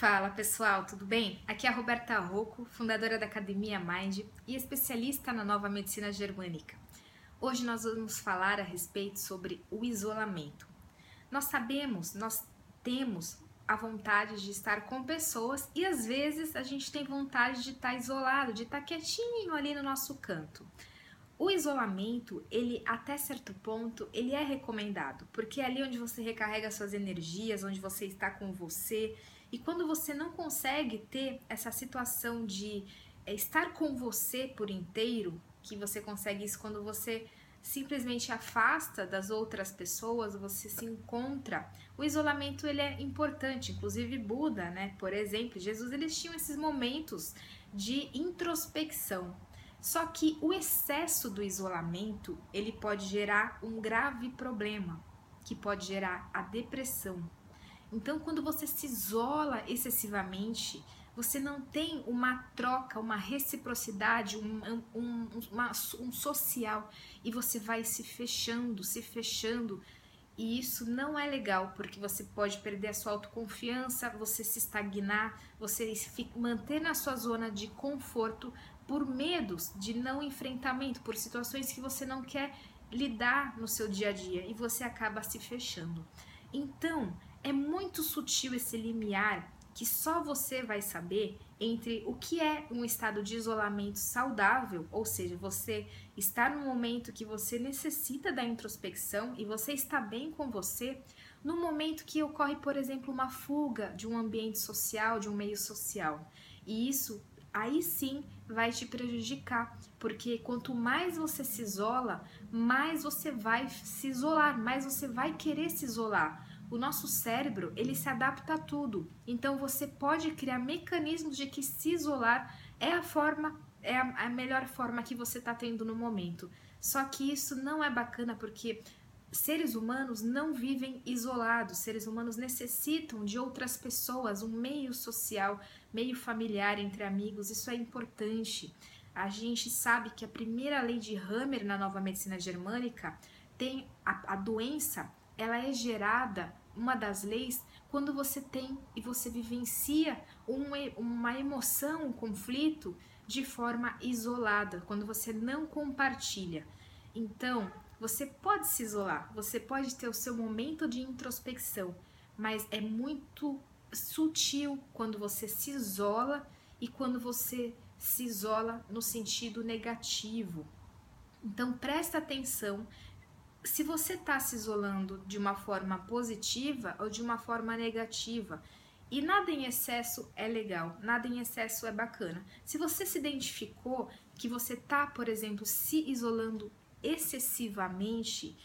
Fala pessoal, tudo bem? Aqui é a Roberta Rocco, fundadora da Academia Mind e especialista na nova medicina germânica. Hoje nós vamos falar a respeito sobre o isolamento. Nós sabemos, nós temos a vontade de estar com pessoas e às vezes a gente tem vontade de estar isolado, de estar quietinho ali no nosso canto. O isolamento, ele até certo ponto, ele é recomendado, porque é ali onde você recarrega suas energias, onde você está com você, e quando você não consegue ter essa situação de é, estar com você por inteiro, que você consegue isso quando você simplesmente afasta das outras pessoas, você se encontra. O isolamento ele é importante, inclusive Buda, né? Por exemplo, Jesus eles tinham esses momentos de introspecção. Só que o excesso do isolamento, ele pode gerar um grave problema, que pode gerar a depressão, então, quando você se isola excessivamente, você não tem uma troca, uma reciprocidade, um, um, uma, um social e você vai se fechando, se fechando. E isso não é legal, porque você pode perder a sua autoconfiança, você se estagnar, você se manter na sua zona de conforto por medos de não enfrentamento, por situações que você não quer lidar no seu dia a dia e você acaba se fechando. Então, é muito sutil esse limiar que só você vai saber entre o que é um estado de isolamento saudável, ou seja, você está no momento que você necessita da introspecção e você está bem com você, no momento que ocorre, por exemplo, uma fuga de um ambiente social, de um meio social. E isso aí sim vai te prejudicar, porque quanto mais você se isola, mais você vai se isolar, mais você vai querer se isolar o nosso cérebro, ele se adapta a tudo. Então você pode criar mecanismos de que se isolar é a forma, é a, melhor forma que você está tendo no momento. Só que isso não é bacana porque seres humanos não vivem isolados, seres humanos necessitam de outras pessoas, um meio social, meio familiar entre amigos, isso é importante. A gente sabe que a primeira lei de Hammer na nova medicina germânica tem a, a doença, ela é gerada uma das leis quando você tem e você vivencia um, uma emoção, um conflito de forma isolada, quando você não compartilha. Então, você pode se isolar, você pode ter o seu momento de introspecção, mas é muito sutil quando você se isola e quando você se isola no sentido negativo. Então presta atenção se você está se isolando de uma forma positiva ou de uma forma negativa. E nada em excesso é legal, nada em excesso é bacana. Se você se identificou que você está, por exemplo, se isolando excessivamente,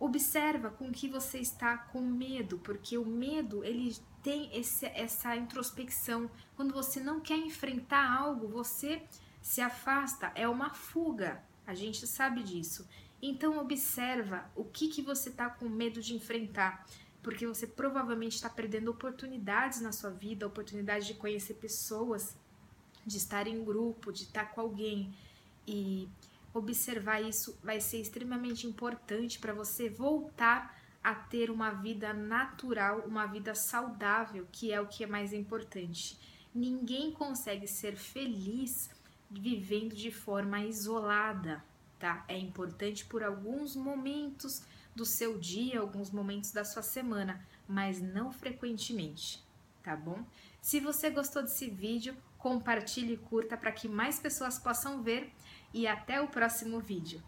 observa com que você está com medo, porque o medo ele tem esse, essa introspecção. Quando você não quer enfrentar algo, você se afasta, é uma fuga. A gente sabe disso. Então observa o que, que você está com medo de enfrentar, porque você provavelmente está perdendo oportunidades na sua vida, oportunidade de conhecer pessoas, de estar em grupo, de estar com alguém. E observar isso vai ser extremamente importante para você voltar a ter uma vida natural, uma vida saudável, que é o que é mais importante. Ninguém consegue ser feliz vivendo de forma isolada tá? É importante por alguns momentos do seu dia, alguns momentos da sua semana, mas não frequentemente, tá bom? Se você gostou desse vídeo, compartilhe e curta para que mais pessoas possam ver e até o próximo vídeo.